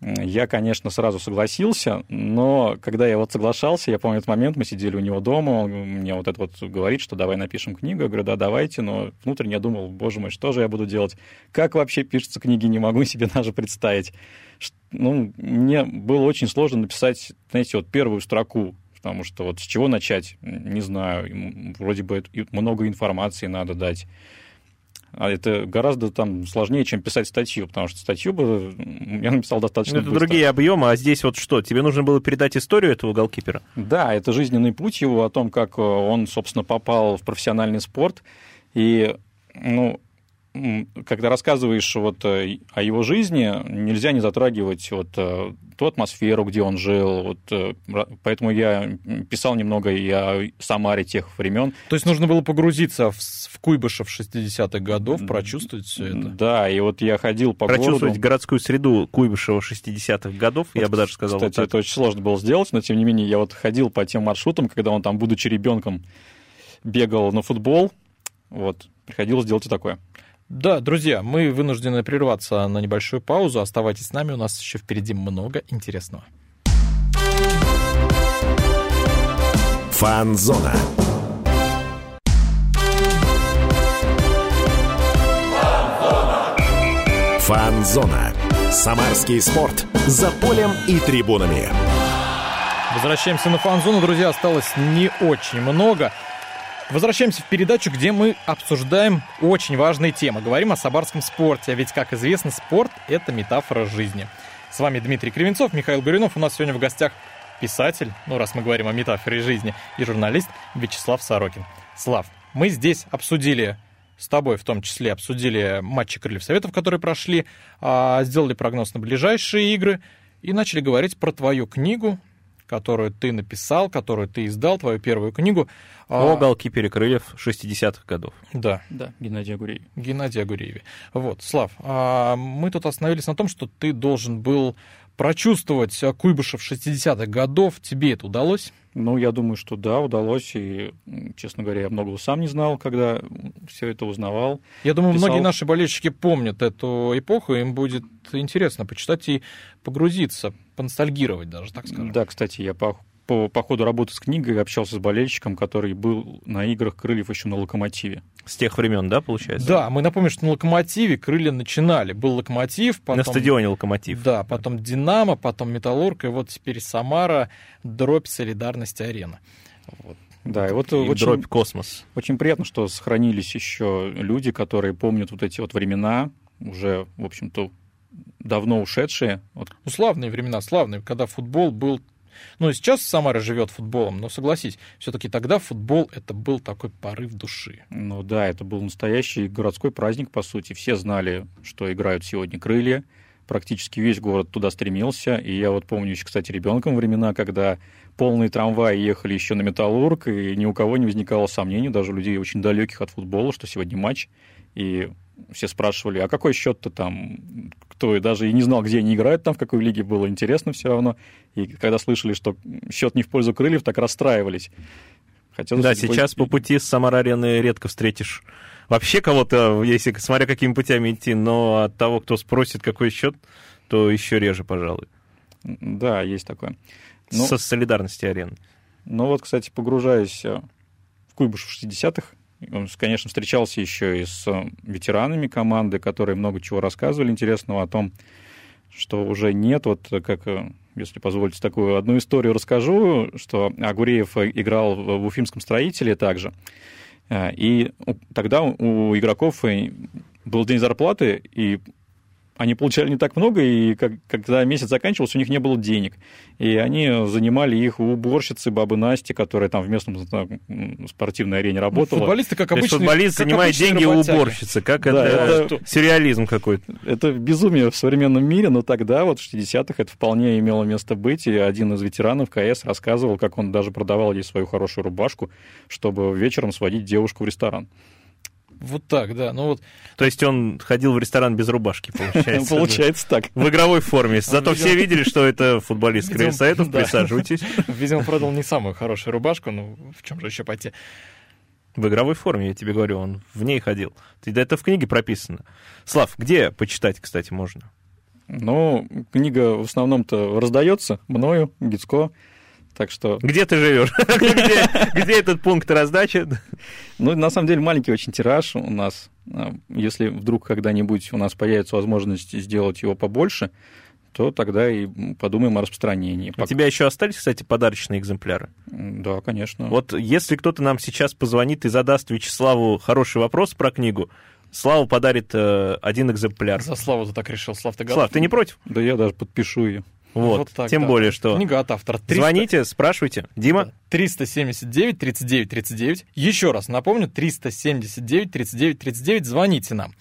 я, конечно, сразу согласился, но когда я вот соглашался, я помню этот момент, мы сидели у него дома, он мне вот это вот говорит, что давай напишем книгу. Я говорю, да, давайте, но внутренне я думал, боже мой, что же я буду делать? Как вообще пишется книги, не могу себе даже представить. Ну, мне было очень сложно написать, знаете, вот первую строку, потому что вот с чего начать, не знаю, вроде бы много информации надо дать. А это гораздо там сложнее, чем писать статью, потому что статью бы я написал достаточно Это быстро. другие объемы, а здесь вот что? Тебе нужно было передать историю этого голкипера? Да, это жизненный путь его, о том, как э, он, собственно, попал в профессиональный спорт. И, ну, когда рассказываешь вот э, о его жизни, нельзя не затрагивать вот э, ту атмосферу, где он жил. Вот, э, поэтому я писал немного и о Самаре тех времен. То есть нужно было погрузиться в, в Куйбышев 60-х годов, прочувствовать все это. Да, и вот я ходил по Прочувствовать городу. городскую среду Куйбышева 60-х годов, я бы даже сказал. вот Кстати, так. это очень сложно было сделать, но тем не менее я вот ходил по тем маршрутам, когда он там, будучи ребенком, бегал на футбол. Вот, приходилось делать и такое. Да, друзья, мы вынуждены прерваться на небольшую паузу. Оставайтесь с нами, у нас еще впереди много интересного. Фанзона. Фанзона. Самарский спорт. За полем и трибунами. Возвращаемся на фан-зону, друзья, осталось не очень много. Возвращаемся в передачу, где мы обсуждаем очень важные темы. Говорим о сабарском спорте, а ведь, как известно, спорт — это метафора жизни. С вами Дмитрий Кривенцов, Михаил Горюнов. У нас сегодня в гостях писатель, ну, раз мы говорим о метафоре жизни, и журналист Вячеслав Сорокин. Слав, мы здесь обсудили с тобой в том числе обсудили матчи Крыльев Советов, которые прошли, а, сделали прогноз на ближайшие игры и начали говорить про твою книгу, которую ты написал, которую ты издал, твою первую книгу. А, О голкипере Крыльев 60-х годов. Да, Да, Геннадий Агуреев. Геннадий Агурееве. Вот, Слав, а, мы тут остановились на том, что ты должен был прочувствовать а, Куйбышев 60-х годов. Тебе это удалось? Ну, я думаю, что да, удалось. И, честно говоря, я многого сам не знал, когда все это узнавал. Я думаю, Писал. многие наши болельщики помнят эту эпоху, им будет интересно почитать и погрузиться, поностальгировать даже, так скажем. Да, кстати, я по, по, ходу работы с книгой общался с болельщиком, который был на играх Крыльев еще на Локомотиве. С тех времен, да, получается? Да, мы напомним, что на Локомотиве крылья начинали. Был Локомотив, потом... На стадионе Локомотив. Да, потом Динамо, потом Металлург, и вот теперь Самара, дробь Солидарности Арена. Вот. Да, и вот И очень, дробь космос. очень приятно, что сохранились еще люди, которые помнят вот эти вот времена, уже, в общем-то, давно ушедшие. Вот, Ну, славные времена, славные, когда футбол был... Ну, сейчас Самара живет футболом, но согласись, все-таки тогда футбол это был такой порыв души. ну да, это был настоящий городской праздник, по сути. Все знали, что играют сегодня крылья. Практически весь город туда стремился. И я вот помню еще, кстати, ребенком времена, когда полные трамваи ехали еще на Металлург, и ни у кого не возникало сомнений, даже людей очень далеких от футбола, что сегодня матч. И все спрашивали, а какой счет-то там, кто и даже и не знал, где они играют там, в какой лиге, было интересно все равно. И когда слышали, что счет не в пользу крыльев, так расстраивались. Хотелось Да, сейчас по пути с Самара-арены редко встретишь вообще кого-то, если смотря какими путями идти, но от того, кто спросит, какой счет, то еще реже, пожалуй. Да, есть такое. Ну, Со солидарности арены. Ну вот, кстати, погружаясь э, в Куйбышев 60-х, он, конечно, встречался еще и с э, ветеранами команды, которые много чего рассказывали интересного о том, что уже нет. Вот э, как, э, если позволите, такую одну историю расскажу, что Агуреев играл в Уфимском строителе также. И тогда у игроков был день зарплаты, и они получали не так много, и как, когда месяц заканчивался, у них не было денег. И они занимали их у уборщицы бабы Насти, которая там в местном там, м, спортивной арене работала. Футболисты, как обычно, футболист занимает деньги у уборщицы. Как Да, это, это- сюрреализм какой-то. Это безумие в современном мире, но тогда, вот в 60-х, это вполне имело место быть. И один из ветеранов КС рассказывал, как он даже продавал ей свою хорошую рубашку, чтобы вечером сводить девушку в ресторан. Вот так, да. Ну вот То есть он ходил в ресторан без рубашки, получается. Получается так. В игровой форме. Зато все видели, что это футболист Советов. да. Присаживайтесь. Видимо, продал не самую хорошую рубашку, ну, в чем же еще пойти? В игровой форме, я тебе говорю, он в ней ходил. Ты- да Это в книге прописано. Слав, где почитать, кстати, можно? Ну, книга в основном-то раздается мною, Гицко. Так что, Где ты живешь? Где где этот пункт раздачи? ну, на самом деле, маленький очень тираж у нас. А, Если вдруг когда-нибудь у нас появится возможность сделать его побольше, то тогда и подумаем о распространении. У тебя еще остались, кстати, подарочные экземпляры? Да, конечно. Вот если кто-то нам сейчас позвонит и задаст Вячеславу хороший вопрос про книгу, Слава подарит э, один экземпляр. За Славу ты так решил, Слав, ты Слав, ты не против? Да я даже подпишу ее. Вот, Вот так, тем да. более, что... Книга от автора. 300 Звоните, спрашивайте. Дима? 379 39 39. Еще раз напомню, 379 39 39. Звоните нам.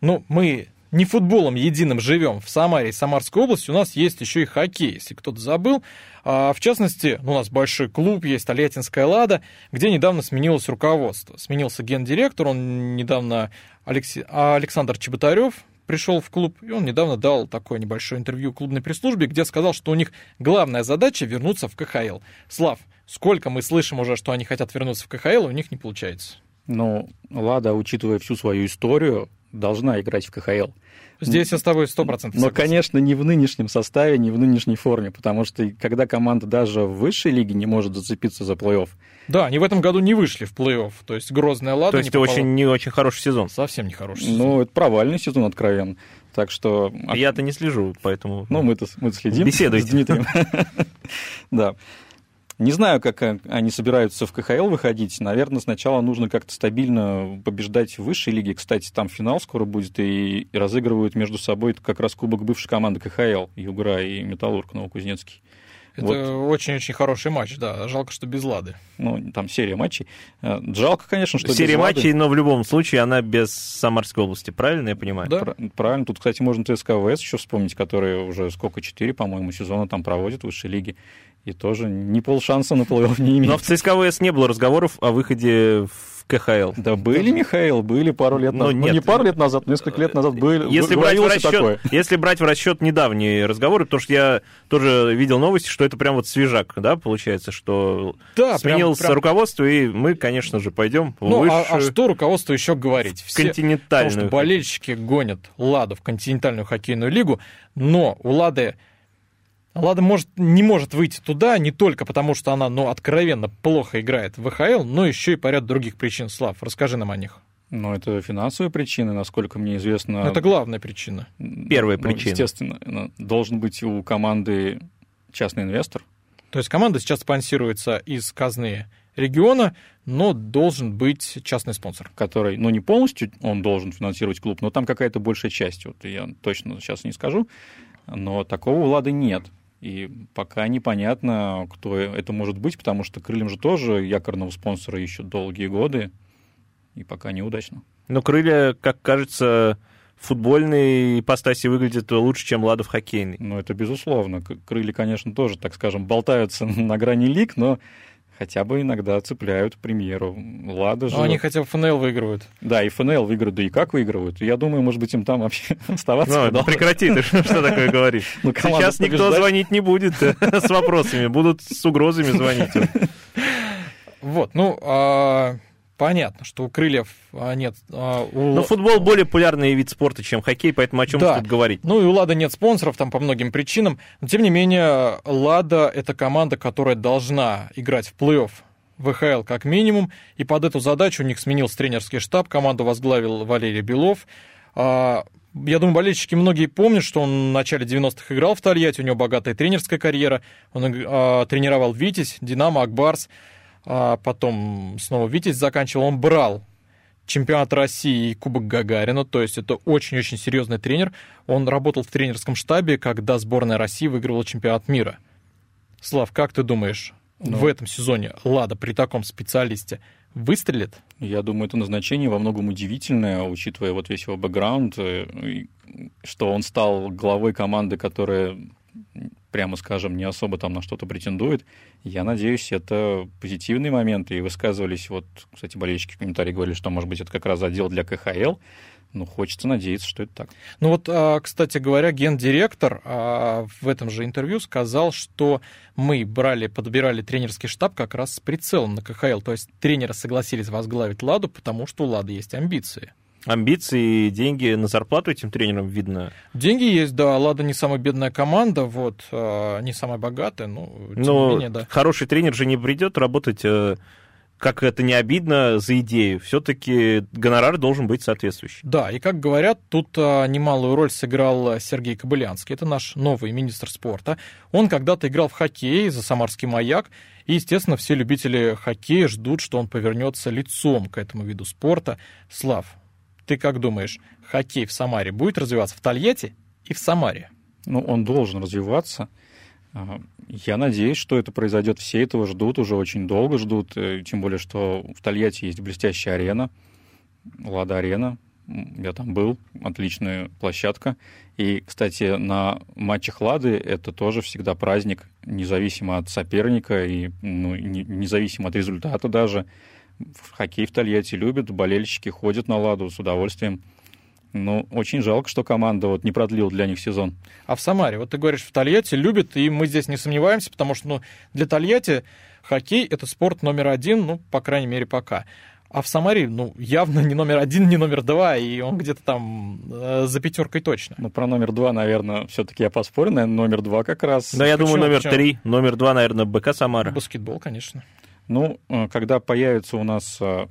Ну, мы не футболом единым живем в Самаре и Самарской области, у нас есть еще и хоккей, если кто-то забыл. А, в частности, у нас большой клуб есть, Тольяттинская «Лада», где недавно сменилось руководство. Сменился гендиректор, он недавно, Алексе- а, Александр Чеботарев, пришел в клуб, и он недавно дал такое небольшое интервью клубной пресс-службе, где сказал, что у них главная задача вернуться в КХЛ. Слав, сколько мы слышим уже, что они хотят вернуться в КХЛ, у них не получается. Ну, Лада, учитывая всю свою историю, должна играть в КХЛ. Здесь я с тобой 100% Но, конечно, не в нынешнем составе, не в нынешней форме, потому что когда команда даже в высшей лиге не может зацепиться за плей-офф, Да, они в этом году не вышли в плей-офф. То есть Грозная Лада То не есть попала- очень, не очень хороший сезон. совсем не хороший сезон. ну, это провальный сезон откровенно. Так что... Я-то не слежу, поэтому... Ну, мы-то мы следим Беседуйте. с Дмитрием. Да. Не знаю, как э, они собираются в КХЛ выходить. Наверное, сначала нужно как-то стабильно побеждать в высшей лиге. Кстати, там финал скоро будет, и, разыгрывают между собой как раз кубок бывшей команды КХЛ, Югра и Металлург Новокузнецкий. Это вот. очень-очень хороший матч, да. Жалко, что без Лады. Ну, там серия матчей. Э, Жалко, конечно, что Серия без Лады. матчей, но в любом случае она без Самарской области, правильно я понимаю? Да. Пра- Правильно. Тут, кстати, можно ЦСКА ВС еще вспомнить, которые уже сколько, четыре, по-моему, сезона там проводят в высшей лиге. И тоже ни полшанса на плей-офф не имеет. Но в ЦСКА ВС не было разговоров о выходе в КХЛ. Да были, Михаил, были пару лет Но назад. Ну, нет. не пару лет назад, несколько лет назад были. Если Г- брать, в расчет, такое. если брать в расчет недавние разговоры, потому что я тоже видел новости, что это прям вот свежак, да, получается, что Да, сменилось прям- прям- руководство, и мы, конечно же, пойдем в Ну, а, а высшую что руководство еще говорить? в Все, Потому континентальную. что болельщики гонят Ладу в континентальную хоккейную лигу, но у Лады Лада может, не может выйти туда не только потому, что она, ну, откровенно плохо играет в ВХЛ, но еще и по ряду других причин. Слав, расскажи нам о них. Ну, это финансовые причины, насколько мне известно. Это главная причина. Первая Ну, причина. Естественно, ну, должен быть у команды частный инвестор. То есть команда сейчас спонсируется из казны региона, но должен быть частный спонсор. который, ну, не полностью он должен финансировать клуб, но там какая-то большая часть, вот я точно сейчас не скажу, но такого у Лады нет. И пока непонятно, кто это может быть, потому что Крыльям же тоже якорного спонсора ищут долгие годы, и пока неудачно. Но крылья, как кажется, футбольной ипостаси выглядят лучше, чем Лада в хоккейной. Ну, это безусловно. Крылья, конечно, тоже, так скажем, болтаются на грани лиг, но хотя бы иногда цепляют премьеру. Лада же... Но они хотя бы ФНЛ выигрывают. Да, и ФНЛ выиграют, да и как выигрывают. Я думаю, может быть, им там вообще оставаться Ну, прекрати, ты что такое говоришь? Ну, Сейчас никто звонить не будет э, с вопросами, будут с угрозами звонить. Вот, ну, а, понятно, что у крыльев а, нет... а, у- Но футбол более популярный вид спорта, чем хоккей, поэтому о чем Да. тут говорить? Ну и у Лада нет спонсоров там по многим причинам. Но тем не менее, Лада это команда, которая должна играть в плей-офф ВХЛ как минимум. И под эту задачу у них сменился тренерский штаб. Команду возглавил Валерий Белов. А, Я думаю, болельщики многие помнят, что он в начале 90-х играл в Тольятти, у него богатая тренерская карьера. Он а, тренировал Витязь, Динамо, Акбарс, а потом снова Витязь заканчивал. Он брал чемпионат России и Кубок Гагарина, то есть это очень-очень серьезный тренер. Он работал в тренерском штабе, когда сборная России выигрывала чемпионат мира. Слав, как ты думаешь, Ну. в этом сезоне Лада при таком специалисте выстрелит? Я думаю, это назначение во многом удивительное, учитывая вот весь его бэкграунд, э, что он стал главой команды, которая, прямо скажем, не особо там на что-то претендует. Я надеюсь, это позитивный момент. И высказывались, вот, кстати, болельщики в комментарии говорили, что, может быть, это как раз отдел для КХЛ. Ну, хочется надеяться, что это так. Ну вот, а, кстати говоря, гендиректор а, в этом же интервью сказал, что мы брали, подбирали тренерский штаб как раз с прицелом на КХЛ. То есть тренеры согласились возглавить Ладу, потому что у Лады есть амбиции. Амбиции, деньги на зарплату этим тренерам видно. Деньги есть, да, Лада не самая бедная команда, вот, а, не самая богатая, но тем не Но менее, да. хороший тренер же не придет работать, э, как это не обидно, за идею. Все-таки гонорар должен быть соответствующий. Да, и как говорят, тут а, немалую роль сыграл Сергей Кобылянский. Это наш новый министр спорта. Он когда-то играл в хоккей за Самарский маяк. И, естественно, все любители хоккея ждут, что он повернется лицом к этому виду спорта. Слав, ты как думаешь, хоккей в Самаре будет развиваться в Тольятти и в Самаре? Ну, он должен развиваться. А, Я надеюсь, что это произойдет. Все этого ждут, уже очень долго ждут. э, Тем более, что в Тольятти есть блестящая арена, Лада-арена. Я там был, отличная площадка. И, кстати, на матчах Лады это тоже всегда праздник, независимо от соперника и ну, не- независимо от результата даже. Хоккей в Тольятти любят, болельщики ходят на Ладу с удовольствием. Ну, очень жалко, что команда вот не продлила для них сезон. А в Самаре, вот ты говоришь, в Тольятти любят, и мы здесь не сомневаемся, потому что ну, для Тольятти хоккей — это спорт номер один, ну, по крайней мере, пока. А в Самаре, ну, явно не номер один, не номер два, и он где-то там э, за пятеркой точно. Ну, про номер два, наверное, все-таки я поспорю. Наверное, номер два как раз. Да, я Почему? думаю, номер Почему? три. Номер два, наверное, БК Самара. Баскетбол, конечно. Ну, э, когда появится у нас э,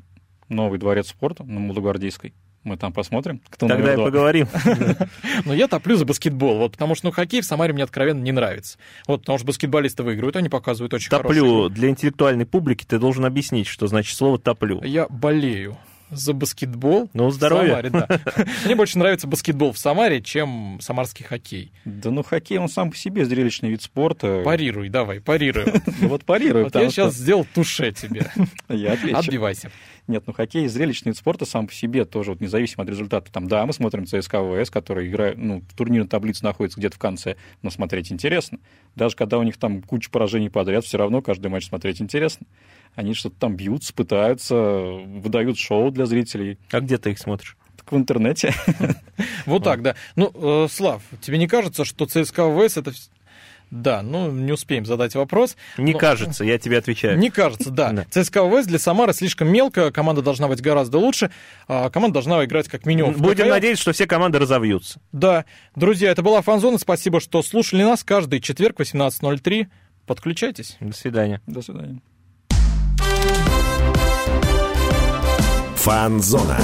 новый дворец спорта на Мулугвардейской, мы там посмотрим, кто Тогда и поговорим. Но я топлю за баскетбол, вот, потому что ну, хоккей в Самаре мне откровенно не нравится. Вот, потому что баскетболисты выигрывают, они показывают очень Топлю. Для интеллектуальной публики ты должен объяснить, что значит слово топлю. Я болею за баскетбол Ну, в здоровья. Самаре, да. Мне больше нравится баскетбол в Самаре, чем самарский хоккей. Да ну, хоккей, он сам по себе зрелищный вид спорта. Парируй, давай, парируй. Ну, Вот парирую, Вот я сейчас сделал туше тебе. Я отвечу. Отбивайся. Нет, ну хоккей зрелищный вид спорта сам по себе тоже, вот независимо от результата. Там, да, мы смотрим ЦСКА ВС, который играет, ну, в турнирной таблице находится где-то в конце, но смотреть интересно. Даже когда у них там куча поражений подряд, все равно каждый матч смотреть интересно. Они что-то там бьются, пытаются, выдают шоу для зрителей. А где ты их смотришь? Так в интернете. Вот так, да. Ну, э, Слав, тебе не кажется, что ЦСКА ВС это... Да, ну, не успеем задать вопрос. Не Но- кажется, я тебе отвечаю. Не кажется, да. Да. ЦСКА ВС для Самары слишком мелко, команда должна быть гораздо лучше, а команда должна играть как минимум в Будем КХЛ. надеяться, что все команды разовьются. Да. Друзья, это была Фанзона. Спасибо, что слушали нас каждый четверг в 18.03. Подключайтесь. До свидания. До свидания. Фанзона.